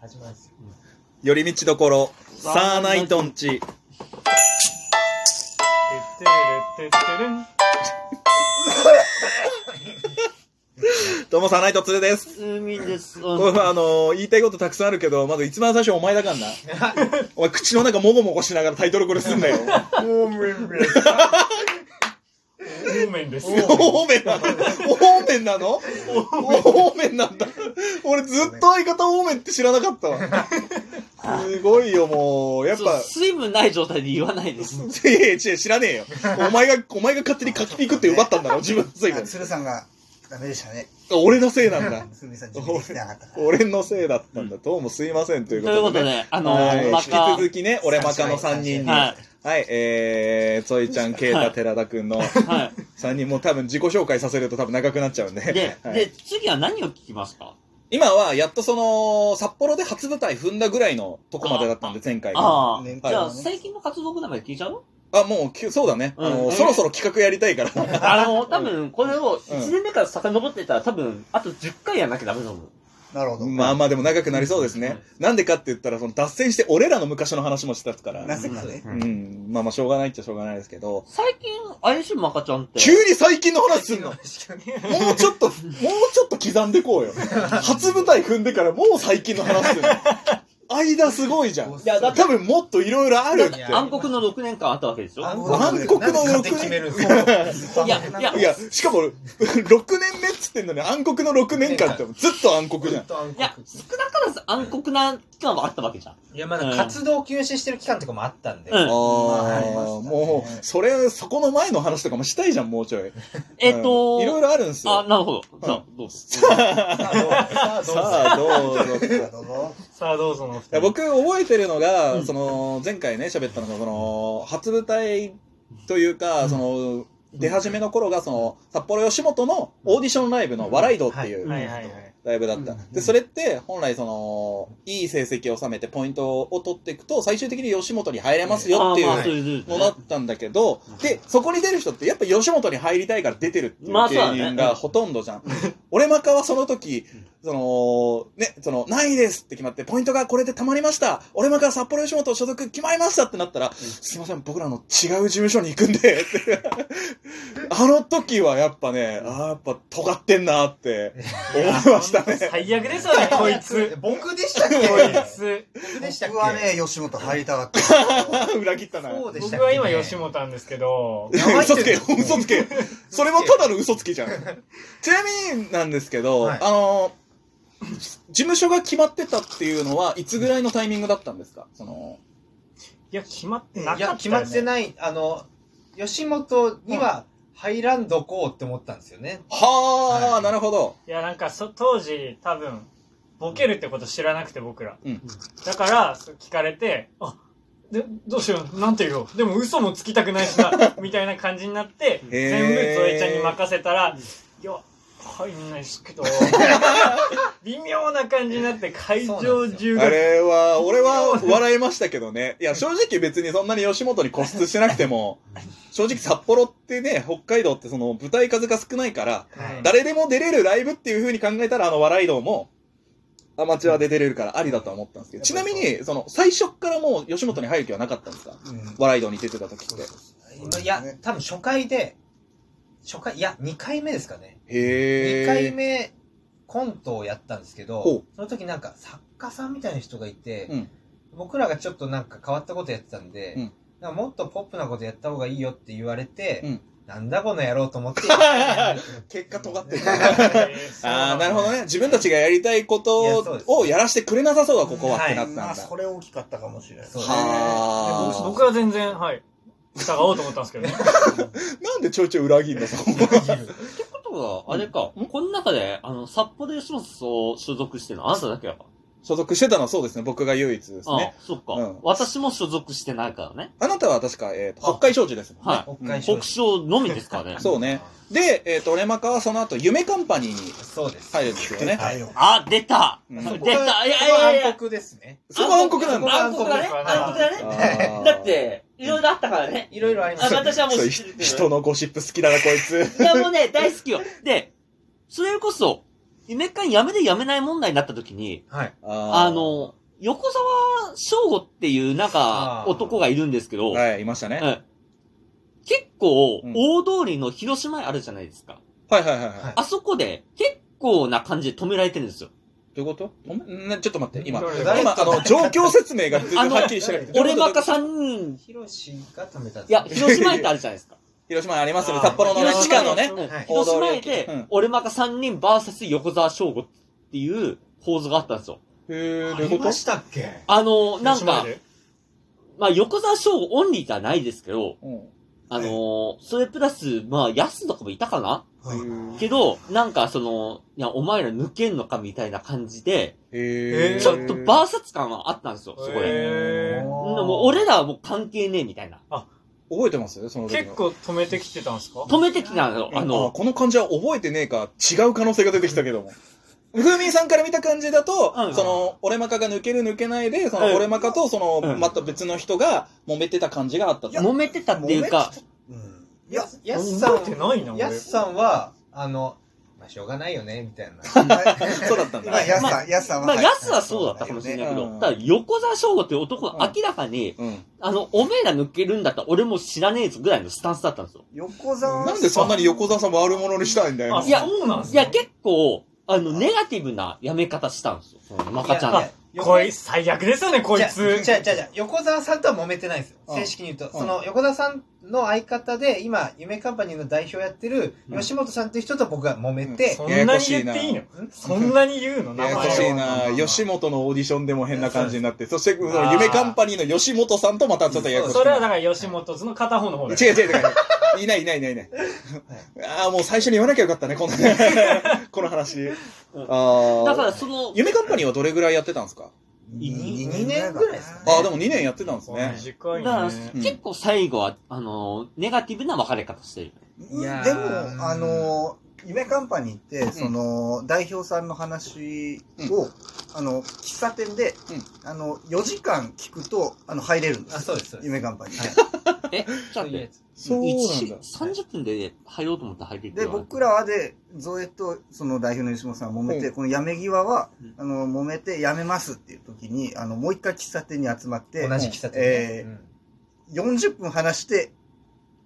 始まるんですよ。寄り道どころ、サーナイトンチ。どうも、サーナイトツーです。海です。これはあのー言いたいことたくさんあるけど、まず一番最初お前だかんな。お前口の中もごもごしながらタイトルコールすんだよ。オーメンです。オーメンです。オーメンなの？オーメンなの？オーメンなんだ。俺ずっと相方オーメンって知らなかったわ。すごいよ、もう。やっぱ、水分ない状態で言わないです。いやいや、知らねえよ。お前が、お前が勝手に柿ピクって奪ったんだろ、自分のせいで。鶴さんがダメでしたね。俺のせいなんだ。俺のせいだったんだ。どうもすいません、というとことで、ね。いうことで、あの引きた、続きね、俺マカの3人に。ははい、えー、ついちゃん、ケイタ、はい寺田くんのい。は3人も多分自己紹介させると多分長くなっちゃうんで。い。で、はいで、次は何を聞きますか？今はやっとその、札幌で初舞台踏んだぐらいのとこまでだったんで、前回が。ああ。年じゃあ、最近の活動ぐらいまで聞いちゃうあ、もうきゅ、そうだね。あの、うんそろそろ企画やりたいから。あの、多分、これを1年目から遡ってたら、多分、あと10回やんなきゃダメだと思う。なるほど。まあまあでも長くなりそうですね。なんでかって言ったら、その脱線して俺らの昔の話もしてたから。なぜかね。うん。まあまあしょうがないっちゃしょうがないですけど。最近、あれしまかちゃんって。急に最近の話すんの？もうちょっと、もうちょっと刻んでこうよ。初舞台踏んでからもう最近の話するの。間すごいじゃん。いや、だって多、分もっといろいろあるって。暗黒の6年間あったわけでしょ？暗暗黒のなんで勝手に6決めるん年。いや、いやい、や、しかも、6年目っつってんのに暗黒の6年間ってずっと暗黒じゃん。いや、少なからず暗黒な期間はあったわけじゃん。いや、まだ活動休止してる期間とかもあったんで。うんああ、もう、それ、そこの前の話とかもしたいじゃん、もうちょい。えっと、うんいろいろあるんすよ。あ、なるほど。じゃあ、どうぞ。さあ、どうぞ。いどうぞ。さあ、どうぞのお二。僕覚えてるのが、その、前回ね、喋ったのが、その、初舞台というか、その、出始めの頃が、その、札幌吉本のオーディションライブの笑い道っていうはいはいはい。ライブだった。で、それって、本来その、いい成績を収めてポイントを取っていくと、最終的に吉本に入れますよっていうのだったんだけど、で、そこに出る人ってやっぱ吉本に入りたいから出てるっていう芸人がほとんどじゃん。俺マカはその時、その、ね、その、ないですって決まって、ポイントがこれで溜まりました。俺マカ札幌吉本所属決まりましたってなったら、すいません、僕らの違う事務所に行くんで。あの時はやっぱね、ああ、やっぱ尖ってんなって思いましたね。最悪ですよね、こいつ。僕でしたっけ？こいつ。僕でしたっけ？僕はね、吉本入りたかった。裏切ったな。そうでしたっけ僕は今吉本なんですけど、嘘つけよ、嘘つけよ。それもただの嘘つきじゃん。ちなみになんですけど、はいあの、事務所が決まってたっていうのは、いつぐらいのタイミングだったんですか？その、いや、決まってなかったよ、いや、ね。決まってない。あの、吉本には入らんどこうって思ったんですよね。はあ、はいなるほど。いや、なんかそ、当時、多分、ボケるってこと知らなくて、僕ら。うんだから、そう聞かれて、あ、で、どうしよう、なんて言おう。でも嘘もつきたくないしな、みたいな感じになって、へー全部ゾエちゃんに任せたら、いや、入んないですけど、微妙な感じになって、会場中があれは、俺は笑いましたけどね。いや、正直別にそんなに吉本に固執してなくても、正直札幌ってね、北海道ってその舞台数が少ないから、はい。誰でも出れるライブっていう風に考えたら、あの笑い道も、アマチュアで出れるからありだとは思ったんですけど、ちなみに、その、最初っからもう吉本に入る気はなかったんですか？うん。笑い道に出てた時って。いや、多分初回で、初回、いや、2回目ですかね。へ2回目、コントをやったんですけど、その時なんか作家さんみたいな人がいて、うん。僕らがちょっとなんか変わったことやってたんで、うんもっとポップなことやった方がいいよって言われて、うんなんだこの野郎と思って、結果尖ってる。ああ、なるほどね。自分たちがやりたいことをやらせてくれなさそうだ、ここははいってなったんだ。まあ、それ大きかったかもしれない。そうはあ。僕は全然、はい。疑おうと思ったんですけどね。なんでちょいちょい裏切るのそこってことは、あれか、この中で、あの、札幌吉本所所属してるのあなただけやか。所属してたのはそうですね。僕が唯一ですあね。そっか、うん私も所属してないからね。あなたは確か、えっ、と、北海商事ですもんね。はい。北海北昇のみですからね。そうね。で、えっ、と、レマカはその後、夢カンパニーにそうです。入るんですよね。はいよ。あ、出たうん出たいやいやいや暗黒ですね。そこ暗黒なんだ。暗黒だね暗黒だねあーだって、いろいろあったからね。いろいろありまあす。私はもうそう知ってるけど。人のゴシップ好きだな、こいつ。いや、もうね、大好きよ。で、それこそ、夢館やめでやめない問題になった時に、はい。ああ、の、横澤翔吾っていうなんか男がいるんですけど、はい、いましたね。うん結構うん大通りの広島あるじゃないですか。はいはいはいはい。はいあそこで結構な感じで止められてるんですよ。どういうこと？ちょっと待って、今。誰今、あの、状況説明が全然はっきりしてなくて。俺まかさん。3人、ヒロシが止めたいや、広島駅ってあるじゃないですか。広島にありますよ札幌のね、地下のね。はい広島駅でうん、俺まか3人バーサス横澤翔吾っていう構図があったんですよ。へー、ありましたっけ？あの、なんか、で。まあ横澤翔吾オンリーじゃないですけど、うん。あのーそれプラス、まあ、ヤスとかもいたかな？はい。けど、なんかその、いや、お前ら抜けんのかみたいな感じで、ちょっとバーサス感はあったんですよ、そこで。もう俺らはもう関係ねえみたいな。覚えてます？その時の。結構止めてきてたんですか？止めてきたの、ああの、この感じは覚えてねえか、違う可能性が出てきたけども。ふうみんさんから見た感じだと、うん。その、俺マカが抜ける抜けないで、その、うん。俺マカと、その、うん。また別の人が揉めてた感じがあったと。揉めてたっていうか、うん。いや、ヤスさん、覚えてないな俺。ヤスさんは、あの、まあ、しょうがないよね、みたいな。そうだったんだ。まあ、ヤスまさん、ヤスさんは。まあ、はいヤスはそうだったかもしれないけど、うんただ、横澤翔吾っていう男は明らかに、うん。あの、おめえら抜けるんだったら俺も知らねえぞぐらいのスタンスだったんですよ。横澤なんでそんなに横澤さん悪者にしたいんだよ。あいやそうなんすいや、結構、あの、ネガティブなやめ方したんですよ。そのマカちゃんがいや。こいつ最悪ですよねこいつじゃあ、じゃあ、じゃあ、横澤さんとは揉めてないんですよ。うん正式に言うと。うんその、横澤さんの相方で、今、夢カンパニーの代表やってる、うん。吉本さんっていう人と僕が揉めて、そんなに言っていいの？そんなに言うの？名ややこしいな。吉本のオーディションでも変な感じになって、そして、夢カンパニーの吉本さんとまたちょっとややこしいな。それはだから吉本図の片方の方で違う違う違う。いないいないいないいない。ああ、もう最初に言わなきゃよかったね、この、この話。ああ。だから、その、夢カンパニーはどれぐらいやってたんですか？2年ぐらいですかね。ああ、でも2年やってたんですね。短いだから、ねうん結構最後は、あの、ネガティブな別れ方してる。いやーでも、あの、夢カンパニーって、その、代表さんの話を、あの、喫茶店で、あの、4時間聞くと、あの、入れるんですよ。あ、そうです。夢カンパニー。え、ちょっと待って。そうなん一だ。30分で入ろうと思ったら入ってで、僕らはで、ゾエと、その代表の吉本さんが揉めて、うんこのやめ際はうん、あの、揉めてやめますっていう時に、あの、もう一回喫茶店に集まって、同じ喫茶店えね。ー40分話して、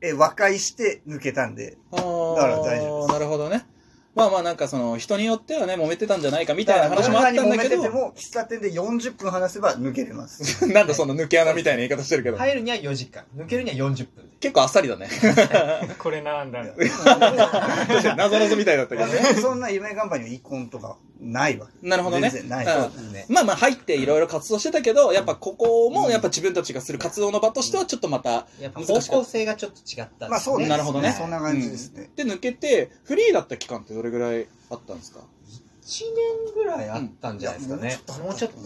えー和解して抜けたんで、だから大丈夫ですなるほどね。まあまあなんかその人によってはね、揉めてたんじゃないかみたいな話もあったんだけど揉めててど、も、喫茶店で40分話せば抜けれます。なんだその抜け穴みたいな言い方してるけど、入るには4時間。抜けるには40分で。結構あっさりだね。これなんだ 確かに謎々みたいだったけどね。そんな夢カンパニーの遺恨とかないわけ。なるほどね。ない。うんね。まあまあ入っていろいろ活動してたけど、やっぱここもやっぱ自分たちがする活動の場としてはちょっとまた、やっぱ方向性がちょっと違った。まあそうですなるほどねそんな感じですね。で抜けて、フリーだった期間ってどれぐらいあったんですか？1年ぐらいあったんじゃないですかね。もうちょっと。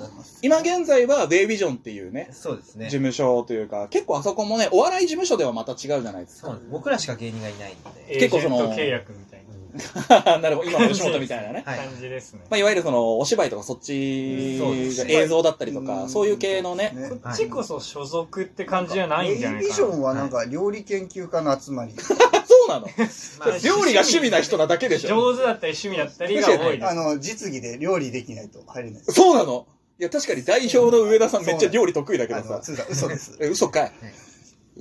今現在はウェイビジョンっていうね、そうですね事。務所というか、結構あそこもね、お笑い事務所ではまた違うじゃないですか。そうなんです僕らしか芸人がいないんで。結構そのエージェント契約みたいな なるほど、今の吉本みたいなね。はい感じですねまあ、いわゆるその、お芝居とかそっち映像だったりとか、うんそういう系のね。ねこっちこそ所属って感じじゃないんじゃないかビジョンはなんか料理研究家の集まり。そうなの？まあ 料理が趣味な人なだけでしょ。上手だったり趣味だったりが多いです。あの、実技で料理できないと入れない。そうなの？いや、確かに代表の上田さんめっちゃ料理得意だけどさ。嘘です。え、嘘かい。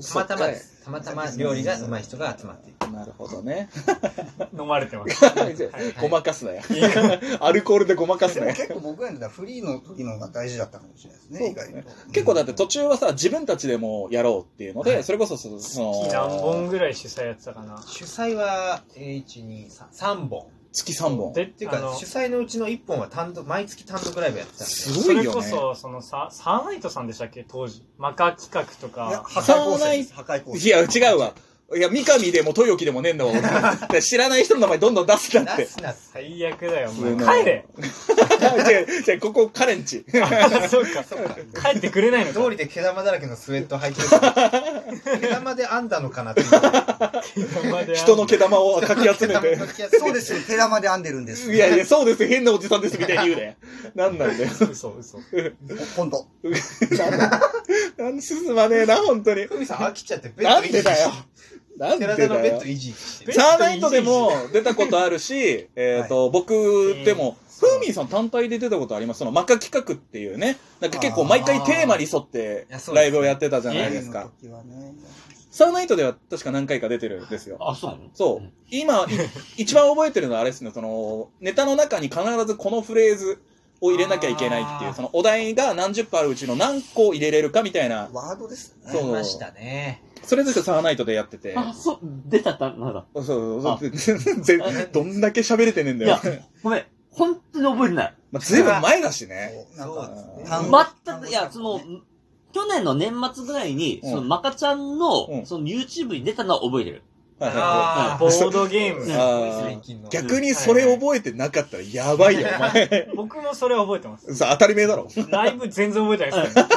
たまたまです。たまたま料理が上手い人が集まっている。なるほどね。飲まれてます はいごまかすなよ。アルコールでごまかすなよ。結構僕らにフリーの時の方が大事だったかもしれないですね、意外と。結構だって途中はさ、自分たちでもやろうっていうので、はいそれこそそその、何本ぐらい主催やってたかな？主催は、1、2、3、3本。月3本。でっていうかあの、主催のうちの1本は単独、毎月単独ライブやってたんですすごいよねそれこそそのササーナイトさんでしたっけ？当時マカ企画といや、か破壊構成です。破壊構成。いや、違うわ。いや、三上でも豊樹でもねえんだわ、俺。知らない人の名前どんどん出すなって。出。すなす。最悪だよお普通の。前帰れ。違う、違う、ここカレンチ。あそうか帰ってくれないのか。通りで毛玉だらけのスウェット履いてるから。毛玉で編んだのかなって。人の毛玉をかき集めて。そうですよ、手玉で編んでるんです。いやいや、そうです、変なおじさんです、みたいに言うね。なんなんだよ。嘘嘘。今度。なんで進まねえな、本当に。ふみさん飽きちゃってなんでだよ。なんで寺田のベッだよド。維持してーナイトでも出たことあるし、えっと、僕でも、フーミンさん単体で出たことあります。その、マカ企画っていうね、なんか結構毎回テーマに沿っていやそうですライブをやってたじゃないですか。時はねサーナイトでは確か何回か出てるんですよ。あ、そうなの？そう。今、い一番覚えてるのはあれですね、その、ネタの中に必ずこのフレーズを入れなきゃいけないっていう、そのお題が何十個あるうちの何個入れれるかみたいな、ワードですね。そうありましたね。それぞれサーナイトでやってて。あ、そう、出ちゃった、なんだ。そうそうあそう。ぜどんだけ喋れてねえんだよい。や、ごめん、本当に覚えてない。まあ、ずいぶん前だしね。なんそうか全く、いや、その、去年の年末ぐらいに、うんその、マカちゃんの、うんその YouTube に出たのは覚えてる。はいはいはあボードゲーム最近の。逆にそれ覚えてなかったらやばいよ、お前。僕もそれは覚えてます。さ、当たり前だろ。ライブ全然覚えてないですでも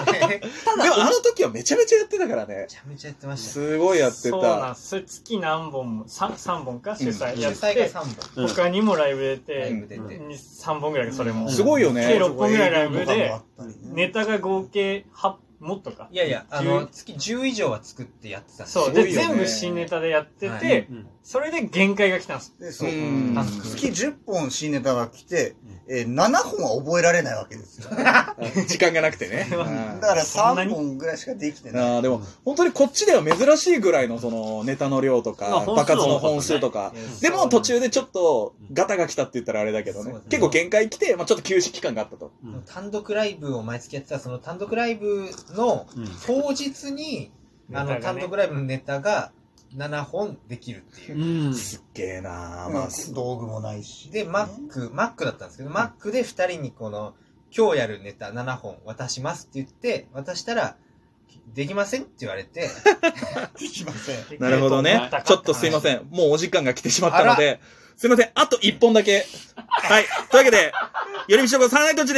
あだ、の時はめちゃめちゃやってたからねめ。ちゃめちゃやってましたね。すごいやってそうなんた。です。それ月何本も、3, 三本か主催主やって、3本。うん他にもライブ出て、ブ出て。3本ぐらいがそれも。すごいよね計。6本ぐらいライブであったりねネタが合計8、もっとか。いやいや、あの、月10以上は作ってやってたんですそう。よで、全部新ネタでやってはて、うんそれで限界が来たんです。で、そう月10本新ネタが来て、えー7本は覚えられないわけですよ。だ 時間がなくてね。うんから3そんなに？本ぐらいしかできてない。あーでも、本当にこっちでは珍しいぐらいのそのネタの量とか、まあ本数爆発の本数とか。でも途中でちょっとガタが来たって言ったらあれだけどね。ね結構限界来て、まあちょっと休止期間があったと。うん単独ライブを毎月やってた、その単独ライブのうん当日に、あの、単独ライブのネタが7本できるっていうう。ん。すっげえなーうんまあ、道具もないし。で、マック、マックだったんですけど、マックで2人にこの、今日やるネタ7本渡しますって言って、渡したら、できませんって言われて、できません。なるほどね。ちょっとすいません。もうお時間が来てしまったので、すいません。あと1本だけ。はい。というわけで、よりみしょこサーナイトチ